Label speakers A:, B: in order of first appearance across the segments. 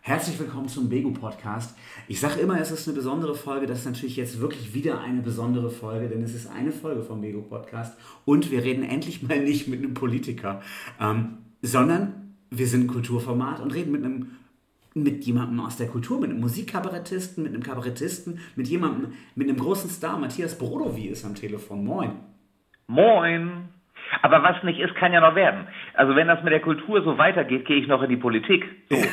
A: Herzlich willkommen zum Begu Podcast. Ich sage immer, es ist eine besondere Folge. Das ist natürlich jetzt wirklich wieder eine besondere Folge, denn es ist eine Folge vom Begu Podcast und wir reden endlich mal nicht mit einem Politiker, ähm, sondern wir sind ein Kulturformat und reden mit einem mit jemandem aus der Kultur, mit einem Musikkabarettisten, mit einem Kabarettisten, mit jemandem, mit einem großen Star. Matthias Brodowy ist am Telefon. Moin.
B: Moin. Aber was nicht ist, kann ja noch werden. Also wenn das mit der Kultur so weitergeht, gehe ich noch in die Politik. So.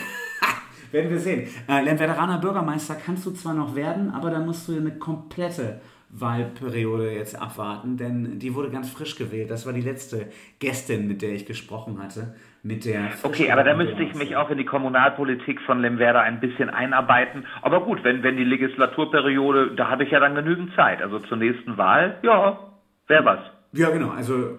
A: werden wir sehen. Äh, Lemwerderaner Bürgermeister kannst du zwar noch werden, aber dann musst du eine komplette Wahlperiode jetzt abwarten, denn die wurde ganz frisch gewählt. Das war die letzte Gästin, mit der ich gesprochen hatte. Mit der
B: okay, aber da müsste ich mich auch in die Kommunalpolitik von Lemwerder ein bisschen einarbeiten. Aber gut, wenn, wenn die Legislaturperiode, da habe ich ja dann genügend Zeit. Also zur nächsten Wahl, ja, wäre was.
A: Ja, genau. Also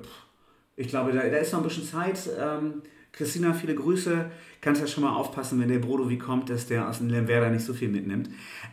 A: ich glaube, da, da ist noch ein bisschen Zeit. Ähm, Christina, viele Grüße. Kannst ja schon mal aufpassen, wenn der Brodo wie kommt, dass der aus dem Lemwerder nicht so viel mitnimmt.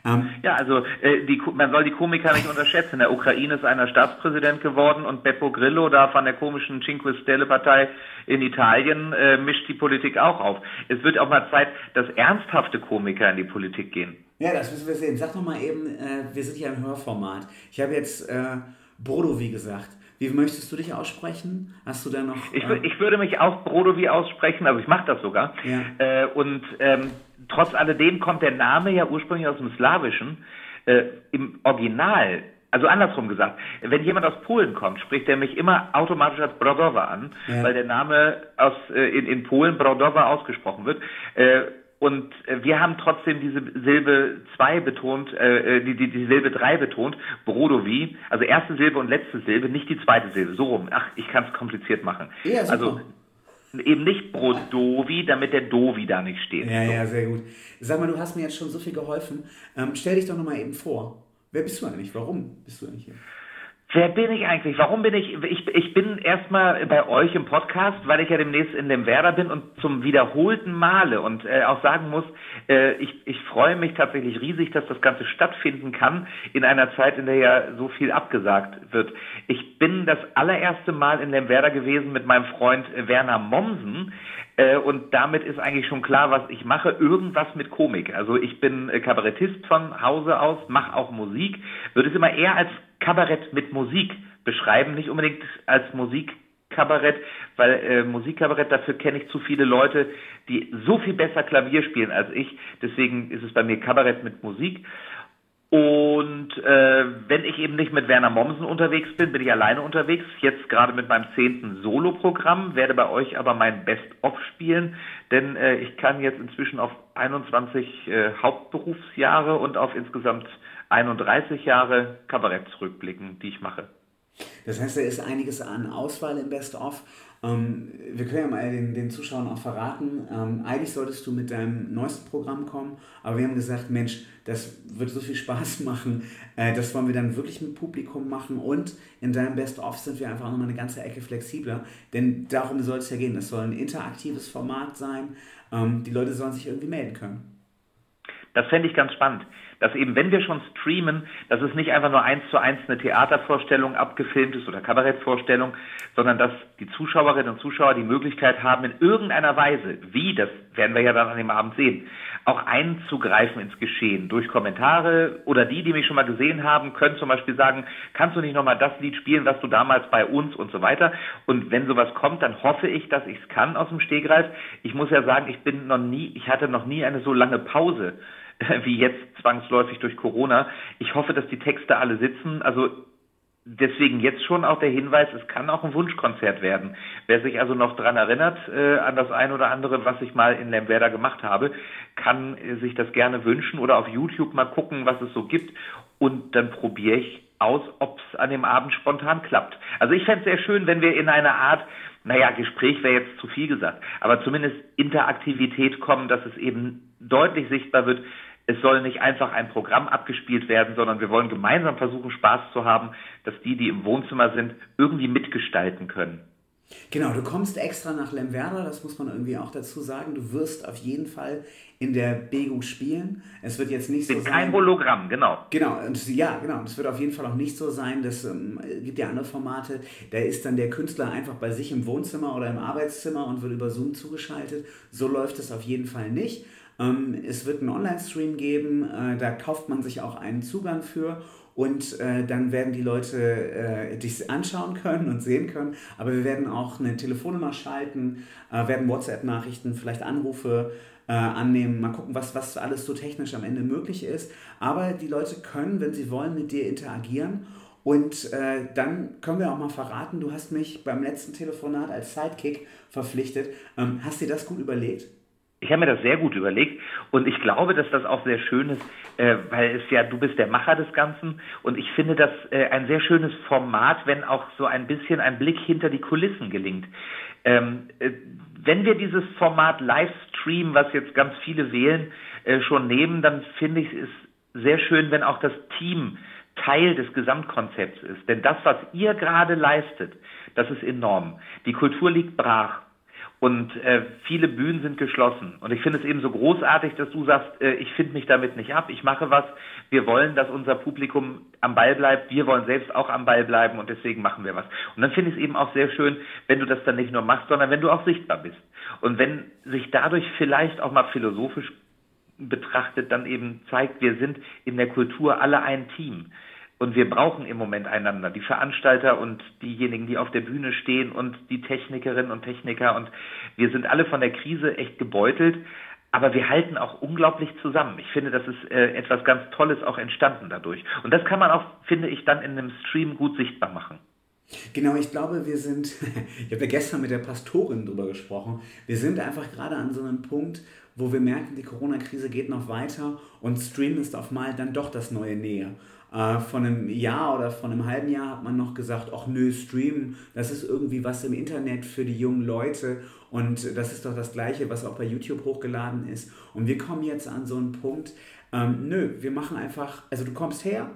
B: Ähm, ja, also äh, die, man soll die Komiker nicht unterschätzen. In der Ukraine ist einer Staatspräsident geworden und Beppo Grillo da von der komischen Cinque Stelle Partei in Italien äh, mischt die Politik auch auf. Es wird auch mal Zeit, dass ernsthafte Komiker in die Politik gehen.
A: Ja, das müssen wir sehen. Sag doch mal eben, äh, wir sind ja im Hörformat. Ich habe jetzt äh, Brodo wie gesagt. Wie möchtest du dich aussprechen? Hast du da noch.
B: Ich, äh ich würde mich auch Brodovi aussprechen, also ich mache das sogar. Ja. Äh, und ähm, trotz alledem kommt der Name ja ursprünglich aus dem Slawischen. Äh, Im Original also andersrum gesagt, wenn jemand aus Polen kommt, spricht er mich immer automatisch als Brodowa an, ja. weil der Name aus, äh, in, in Polen Brodowa ausgesprochen wird. Äh, und äh, wir haben trotzdem diese Silbe 2 betont, äh, äh, die, die, die Silbe 3 betont, Brodovi, also erste Silbe und letzte Silbe, nicht die zweite Silbe, so rum. Ach, ich kann es kompliziert machen. Ja, also eben nicht Brodovi, damit der Dovi da nicht steht.
A: Ja, so. ja, sehr gut. Sag mal, du hast mir jetzt schon so viel geholfen. Ähm, stell dich doch nochmal eben vor. Wer bist du eigentlich? Warum bist du eigentlich hier?
B: Wer bin ich eigentlich? Warum bin ich? Ich, ich bin erstmal bei euch im Podcast, weil ich ja demnächst in dem Werder bin und zum wiederholten Male und äh, auch sagen muss, äh, ich, ich freue mich tatsächlich riesig, dass das Ganze stattfinden kann in einer Zeit, in der ja so viel abgesagt wird. Ich bin das allererste Mal in dem Werder gewesen mit meinem Freund Werner Mommsen. Äh, und damit ist eigentlich schon klar, was ich mache. Irgendwas mit Komik. Also ich bin äh, Kabarettist von Hause aus, mache auch Musik, würde es immer eher als Kabarett mit Musik beschreiben, nicht unbedingt als Musikkabarett, weil äh, Musikkabarett, dafür kenne ich zu viele Leute, die so viel besser Klavier spielen als ich. Deswegen ist es bei mir Kabarett mit Musik. Und äh, wenn ich eben nicht mit Werner Mommsen unterwegs bin, bin ich alleine unterwegs. Jetzt gerade mit meinem zehnten Solo-Programm, werde bei euch aber mein Best-of spielen, denn äh, ich kann jetzt inzwischen auf 21 äh, Hauptberufsjahre und auf insgesamt 31 Jahre Kabarett zurückblicken, die ich mache.
A: Das heißt, da ist einiges an Auswahl im Best-of. Ähm, wir können ja mal den, den Zuschauern auch verraten, ähm, eigentlich solltest du mit deinem neuesten Programm kommen, aber wir haben gesagt, Mensch, das wird so viel Spaß machen, äh, das wollen wir dann wirklich mit Publikum machen und in deinem Best-of sind wir einfach nochmal eine ganze Ecke flexibler, denn darum soll es ja gehen, es soll ein interaktives Format sein, ähm, die Leute sollen sich irgendwie melden können.
B: Das fände ich ganz spannend dass eben, wenn wir schon streamen, dass es nicht einfach nur eins zu eins eine Theatervorstellung abgefilmt ist oder Kabarettvorstellung, sondern dass die Zuschauerinnen und Zuschauer die Möglichkeit haben, in irgendeiner Weise, wie, das werden wir ja dann an dem Abend sehen, auch einzugreifen ins Geschehen durch Kommentare oder die, die mich schon mal gesehen haben, können zum Beispiel sagen, kannst du nicht nochmal das Lied spielen, was du damals bei uns und so weiter. Und wenn sowas kommt, dann hoffe ich, dass ich es kann aus dem Stegreif. Ich muss ja sagen, ich bin noch nie, ich hatte noch nie eine so lange Pause wie jetzt zwangsläufig durch Corona. Ich hoffe, dass die Texte alle sitzen. Also deswegen jetzt schon auch der Hinweis, es kann auch ein Wunschkonzert werden. Wer sich also noch dran erinnert, äh, an das ein oder andere, was ich mal in Lemwerder gemacht habe, kann äh, sich das gerne wünschen oder auf YouTube mal gucken, was es so gibt. Und dann probiere ich aus, ob es an dem Abend spontan klappt. Also ich fände es sehr schön, wenn wir in eine Art, naja, Gespräch wäre jetzt zu viel gesagt, aber zumindest Interaktivität kommen, dass es eben deutlich sichtbar wird, es soll nicht einfach ein Programm abgespielt werden, sondern wir wollen gemeinsam versuchen, Spaß zu haben, dass die, die im Wohnzimmer sind, irgendwie mitgestalten können.
A: Genau, du kommst extra nach Lemwerder, das muss man irgendwie auch dazu sagen. Du wirst auf jeden Fall in der Begu spielen. Es wird jetzt nicht so
B: sein. Kein Hologramm, genau.
A: Genau, und ja, genau. Es wird auf jeden Fall auch nicht so sein, dass ähm, gibt ja andere Formate, da ist dann der Künstler einfach bei sich im Wohnzimmer oder im Arbeitszimmer und wird über Zoom zugeschaltet. So läuft es auf jeden Fall nicht. Ähm, es wird einen Online-Stream geben, äh, da kauft man sich auch einen Zugang für und äh, dann werden die Leute äh, dich anschauen können und sehen können. Aber wir werden auch eine Telefonnummer schalten, äh, werden WhatsApp-Nachrichten, vielleicht Anrufe äh, annehmen, mal gucken, was, was alles so technisch am Ende möglich ist. Aber die Leute können, wenn sie wollen, mit dir interagieren. Und äh, dann können wir auch mal verraten, du hast mich beim letzten Telefonat als Sidekick verpflichtet. Ähm, hast dir das gut überlegt?
B: Ich habe mir das sehr gut überlegt und ich glaube, dass das auch sehr schön ist, äh, weil es ja, du bist der Macher des Ganzen und ich finde das äh, ein sehr schönes Format, wenn auch so ein bisschen ein Blick hinter die Kulissen gelingt. Ähm, äh, wenn wir dieses Format Livestream, was jetzt ganz viele wählen, äh, schon nehmen, dann finde ich es sehr schön, wenn auch das Team Teil des Gesamtkonzepts ist. Denn das, was ihr gerade leistet, das ist enorm. Die Kultur liegt brach. Und äh, viele Bühnen sind geschlossen. Und ich finde es eben so großartig, dass du sagst, äh, ich finde mich damit nicht ab, ich mache was. Wir wollen, dass unser Publikum am Ball bleibt. Wir wollen selbst auch am Ball bleiben und deswegen machen wir was. Und dann finde ich es eben auch sehr schön, wenn du das dann nicht nur machst, sondern wenn du auch sichtbar bist. Und wenn sich dadurch vielleicht auch mal philosophisch betrachtet dann eben zeigt, wir sind in der Kultur alle ein Team. Und wir brauchen im Moment einander, die Veranstalter und diejenigen, die auf der Bühne stehen und die Technikerinnen und Techniker. Und wir sind alle von der Krise echt gebeutelt, aber wir halten auch unglaublich zusammen. Ich finde, das ist äh, etwas ganz Tolles auch entstanden dadurch. Und das kann man auch, finde ich, dann in einem Stream gut sichtbar machen.
A: Genau, ich glaube, wir sind, ich habe ja gestern mit der Pastorin drüber gesprochen, wir sind einfach gerade an so einem Punkt, wo wir merken, die Corona-Krise geht noch weiter und Stream ist auf mal dann doch das neue Nähe. Äh, von einem Jahr oder von einem halben Jahr hat man noch gesagt, ach nö, streamen, das ist irgendwie was im Internet für die jungen Leute und das ist doch das gleiche, was auch bei YouTube hochgeladen ist. Und wir kommen jetzt an so einen Punkt, ähm, nö, wir machen einfach, also du kommst her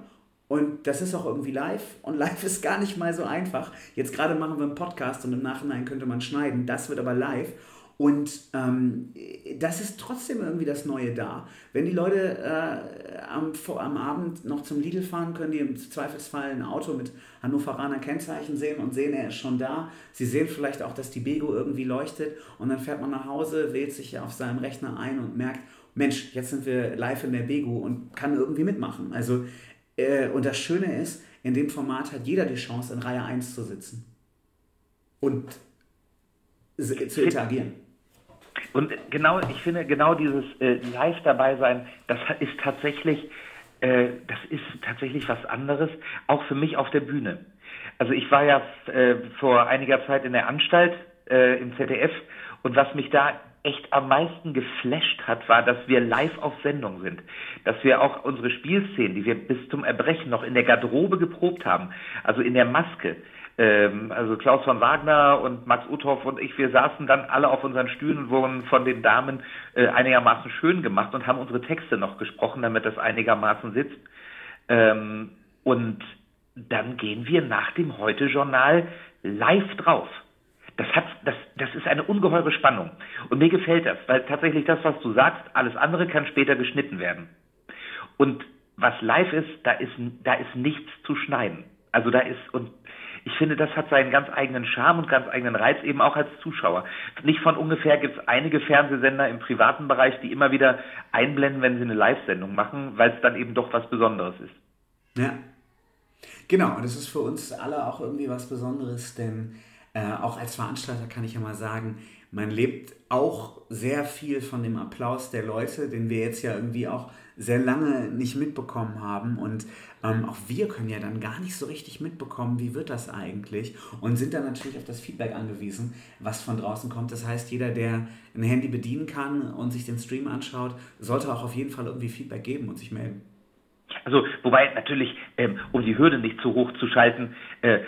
A: und das ist auch irgendwie live und live ist gar nicht mal so einfach. Jetzt gerade machen wir einen Podcast und im Nachhinein könnte man schneiden, das wird aber live. Und ähm, das ist trotzdem irgendwie das Neue da. Wenn die Leute äh, am, am Abend noch zum Lidl fahren, können die im Zweifelsfall ein Auto mit Hannoveraner Kennzeichen sehen und sehen, er ist schon da. Sie sehen vielleicht auch, dass die Bego irgendwie leuchtet und dann fährt man nach Hause, wählt sich auf seinem Rechner ein und merkt, Mensch, jetzt sind wir live in der Bego und kann irgendwie mitmachen. Also, äh, und das Schöne ist, in dem Format hat jeder die Chance, in Reihe 1 zu sitzen und zu interagieren.
B: Und genau, ich finde, genau dieses äh, Live dabei sein, das ist tatsächlich, äh, das ist tatsächlich was anderes, auch für mich auf der Bühne. Also ich war ja äh, vor einiger Zeit in der Anstalt äh, im ZDF und was mich da echt am meisten geflasht hat, war, dass wir live auf Sendung sind. Dass wir auch unsere Spielszenen, die wir bis zum Erbrechen noch in der Garderobe geprobt haben, also in der Maske, ähm, also Klaus von Wagner und Max Uthoff und ich, wir saßen dann alle auf unseren Stühlen und wurden von den Damen äh, einigermaßen schön gemacht und haben unsere Texte noch gesprochen, damit das einigermaßen sitzt. Ähm, und dann gehen wir nach dem Heute-Journal live drauf. Das, hat, das, das ist eine ungeheure Spannung. Und mir gefällt das, weil tatsächlich das, was du sagst, alles andere kann später geschnitten werden. Und was live ist, da ist, da ist nichts zu schneiden. Also da ist, und ich finde, das hat seinen ganz eigenen Charme und ganz eigenen Reiz, eben auch als Zuschauer. Nicht von ungefähr gibt es einige Fernsehsender im privaten Bereich, die immer wieder einblenden, wenn sie eine Live-Sendung machen, weil es dann eben doch was Besonderes ist.
A: Ja. Genau, und das ist für uns alle auch irgendwie was Besonderes, denn äh, auch als Veranstalter kann ich ja mal sagen, man lebt auch sehr viel von dem Applaus der Leute, den wir jetzt ja irgendwie auch sehr lange nicht mitbekommen haben. Und ähm, auch wir können ja dann gar nicht so richtig mitbekommen, wie wird das eigentlich. Und sind dann natürlich auf das Feedback angewiesen, was von draußen kommt. Das heißt, jeder, der ein Handy bedienen kann und sich den Stream anschaut, sollte auch auf jeden Fall irgendwie Feedback geben und sich melden.
B: Also, wobei natürlich, ähm, um die Hürde nicht zu hoch zu schalten, äh,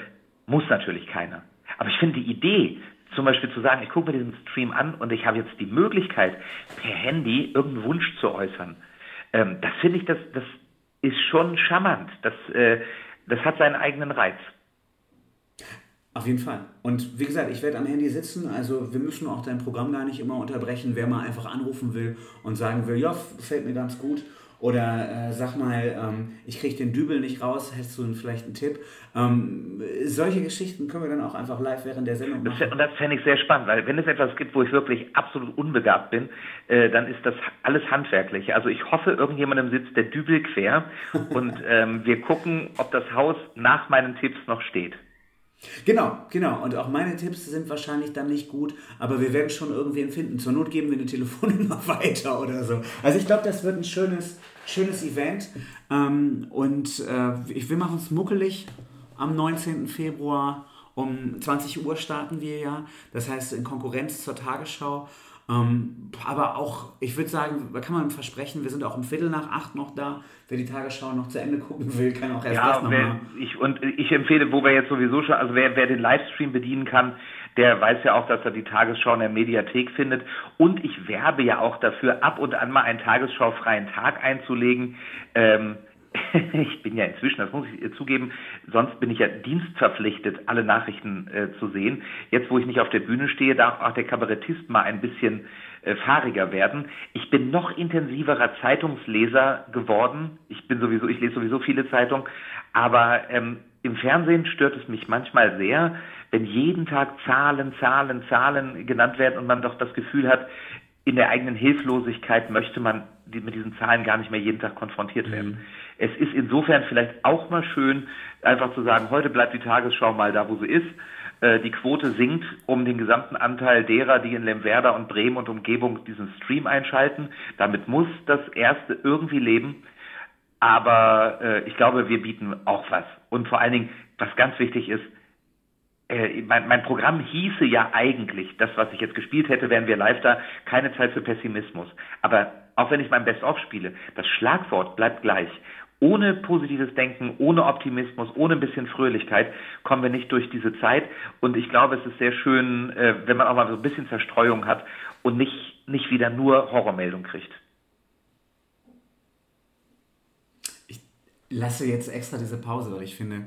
B: muss natürlich keiner. Aber ich finde die Idee, zum Beispiel zu sagen, ich gucke mir diesen Stream an und ich habe jetzt die Möglichkeit, per Handy irgendeinen Wunsch zu äußern. Ähm, das finde ich, das, das ist schon charmant. Das, äh, das hat seinen eigenen Reiz.
A: Auf jeden Fall. Und wie gesagt, ich werde am Handy sitzen, also wir müssen auch dein Programm gar nicht immer unterbrechen. Wer mal einfach anrufen will und sagen will, ja, fällt mir ganz gut oder äh, sag mal, ähm, ich kriege den Dübel nicht raus, hättest du vielleicht einen Tipp? Ähm, solche Geschichten können wir dann auch einfach live während der Sendung machen.
B: Und das fände ich sehr spannend, weil wenn es etwas gibt, wo ich wirklich absolut unbegabt bin, äh, dann ist das alles handwerklich. Also ich hoffe, irgendjemandem sitzt der Dübel quer und ähm, wir gucken, ob das Haus nach meinen Tipps noch steht.
A: Genau, genau. Und auch meine Tipps sind wahrscheinlich dann nicht gut, aber wir werden schon irgendwen finden. Zur Not geben wir eine Telefonnummer weiter oder so. Also ich glaube, das wird ein schönes, schönes Event. Ähm, und äh, wir machen es muckelig am 19. Februar. Um 20 Uhr starten wir ja. Das heißt in Konkurrenz zur Tagesschau. Ähm, aber auch, ich würde sagen, da kann man versprechen, wir sind auch um Viertel nach acht noch da. Wer die Tagesschau noch zu Ende gucken will, kann auch erst ja, das
B: nochmal. Ich, und ich empfehle, wo wir jetzt sowieso schon, also wer, wer den Livestream bedienen kann, der weiß ja auch, dass er die Tagesschau in der Mediathek findet. Und ich werbe ja auch dafür, ab und an mal einen tagesschaufreien Tag einzulegen. Ähm, ich bin ja inzwischen, das muss ich zugeben, sonst bin ich ja dienstverpflichtet, alle Nachrichten äh, zu sehen. Jetzt, wo ich nicht auf der Bühne stehe, darf auch der Kabarettist mal ein bisschen äh, fahriger werden. Ich bin noch intensiverer Zeitungsleser geworden. Ich bin sowieso, ich lese sowieso viele Zeitungen, aber ähm, im Fernsehen stört es mich manchmal sehr, wenn jeden Tag Zahlen, Zahlen, Zahlen genannt werden und man doch das Gefühl hat, in der eigenen Hilflosigkeit möchte man mit diesen Zahlen gar nicht mehr jeden Tag konfrontiert werden. Mhm. Es ist insofern vielleicht auch mal schön, einfach zu sagen, heute bleibt die Tagesschau mal da, wo sie ist. Äh, die Quote sinkt um den gesamten Anteil derer, die in Lemwerder und Bremen und Umgebung diesen Stream einschalten. Damit muss das Erste irgendwie leben. Aber äh, ich glaube, wir bieten auch was. Und vor allen Dingen, was ganz wichtig ist, äh, mein, mein Programm hieße ja eigentlich, das, was ich jetzt gespielt hätte, wären wir live da, keine Zeit für Pessimismus. Aber auch wenn ich mein Best-of spiele, das Schlagwort bleibt gleich. Ohne positives Denken, ohne Optimismus, ohne ein bisschen Fröhlichkeit kommen wir nicht durch diese Zeit. Und ich glaube, es ist sehr schön, äh, wenn man auch mal so ein bisschen Zerstreuung hat und nicht, nicht wieder nur Horrormeldung kriegt.
A: Ich lasse jetzt extra diese Pause, weil ich finde,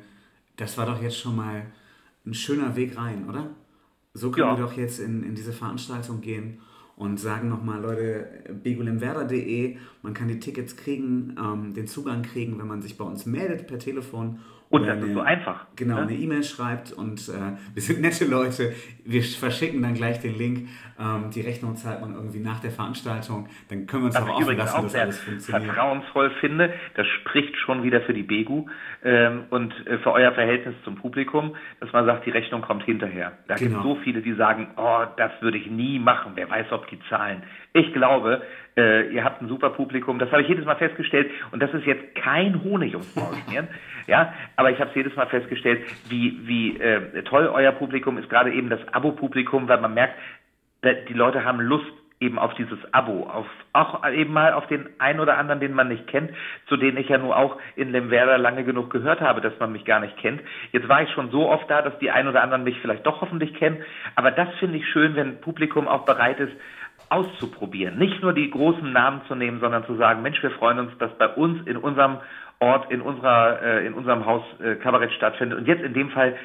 A: das war doch jetzt schon mal ein schöner Weg rein, oder? So können ja. wir doch jetzt in, in diese Veranstaltung gehen und sagen nochmal, Leute, begulimwerder.de, man kann die Tickets kriegen, ähm, den Zugang kriegen, wenn man sich bei uns meldet per Telefon
B: und das eine, ist so einfach.
A: Genau, ne? eine E-Mail schreibt und äh, wir sind nette Leute. Wir verschicken dann gleich den Link. Ähm, die Rechnung zahlt man irgendwie nach der Veranstaltung. Dann können wir uns
B: Was
A: auch
B: offen lassen, auch dass alles funktioniert. vertrauensvoll finde, das spricht schon wieder für die Begu ähm, und äh, für euer Verhältnis zum Publikum, dass man sagt, die Rechnung kommt hinterher. Da genau. gibt es so viele, die sagen, oh, das würde ich nie machen. Wer weiß, ob die zahlen. Ich glaube, äh, ihr habt ein super Publikum. Das habe ich jedes Mal festgestellt. Und das ist jetzt kein Honig ums Maul ja, aber ich habe es jedes Mal festgestellt, wie, wie äh, toll euer Publikum ist, gerade eben das Abo-Publikum, weil man merkt, die Leute haben Lust eben auf dieses Abo, auf auch eben mal auf den einen oder anderen, den man nicht kennt, zu denen ich ja nur auch in Lemwerder lange genug gehört habe, dass man mich gar nicht kennt. Jetzt war ich schon so oft da, dass die einen oder anderen mich vielleicht doch hoffentlich kennen, aber das finde ich schön, wenn Publikum auch bereit ist, auszuprobieren. Nicht nur die großen Namen zu nehmen, sondern zu sagen, Mensch, wir freuen uns, dass bei uns in unserem Ort, in unserer, äh, in unserem Haus äh, Kabarett stattfindet. Und jetzt in dem Fall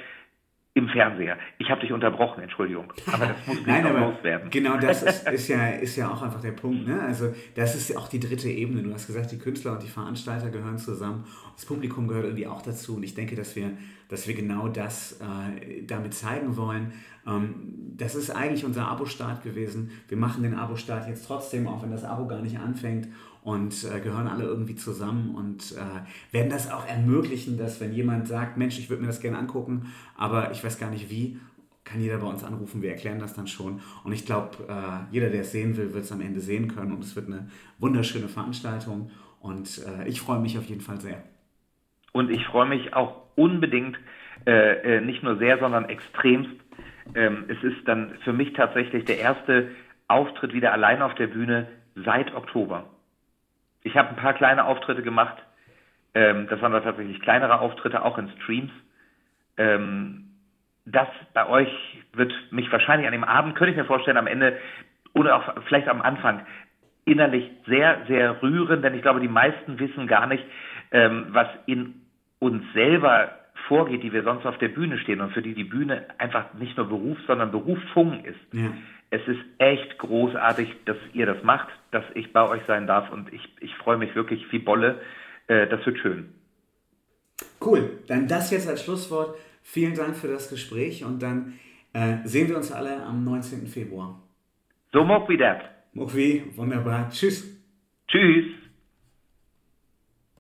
B: im Fernseher. Ich habe dich unterbrochen, Entschuldigung. Aber das muss nicht Nein, aber loswerden.
A: Genau das ist, ist, ja, ist ja auch einfach der Punkt. Ne? Also das ist ja auch die dritte Ebene. Du hast gesagt, die Künstler und die Veranstalter gehören zusammen. Das Publikum gehört irgendwie auch dazu. Und ich denke, dass wir, dass wir genau das äh, damit zeigen wollen. Ähm, das ist eigentlich unser Abo-Start gewesen. Wir machen den Abo-Start jetzt trotzdem, auch wenn das Abo gar nicht anfängt und äh, gehören alle irgendwie zusammen und äh, werden das auch ermöglichen, dass wenn jemand sagt, Mensch, ich würde mir das gerne angucken, aber ich weiß gar nicht wie, kann jeder bei uns anrufen, wir erklären das dann schon. Und ich glaube, äh, jeder, der es sehen will, wird es am Ende sehen können und es wird eine wunderschöne Veranstaltung und äh, ich freue mich auf jeden Fall sehr.
B: Und ich freue mich auch unbedingt, äh, äh, nicht nur sehr, sondern extremst. Ähm, es ist dann für mich tatsächlich der erste Auftritt wieder allein auf der Bühne seit Oktober. Ich habe ein paar kleine Auftritte gemacht. Ähm, das waren tatsächlich kleinere Auftritte, auch in Streams. Ähm, das bei euch wird mich wahrscheinlich an dem Abend, könnte ich mir vorstellen, am Ende oder auch vielleicht am Anfang innerlich sehr, sehr rühren, denn ich glaube, die meisten wissen gar nicht, ähm, was in uns selber vorgeht, die wir sonst auf der Bühne stehen und für die die Bühne einfach nicht nur Beruf, sondern Berufung ist. Ja. Es ist echt großartig, dass ihr das macht, dass ich bei euch sein darf und ich, ich freue mich wirklich wie Bolle. Äh, das wird schön.
A: Cool, dann das jetzt als Schlusswort. Vielen Dank für das Gespräch und dann äh, sehen wir uns alle am 19. Februar.
B: So, Mokwi dat.
A: Mokwi, wunderbar. Tschüss.
B: Tschüss.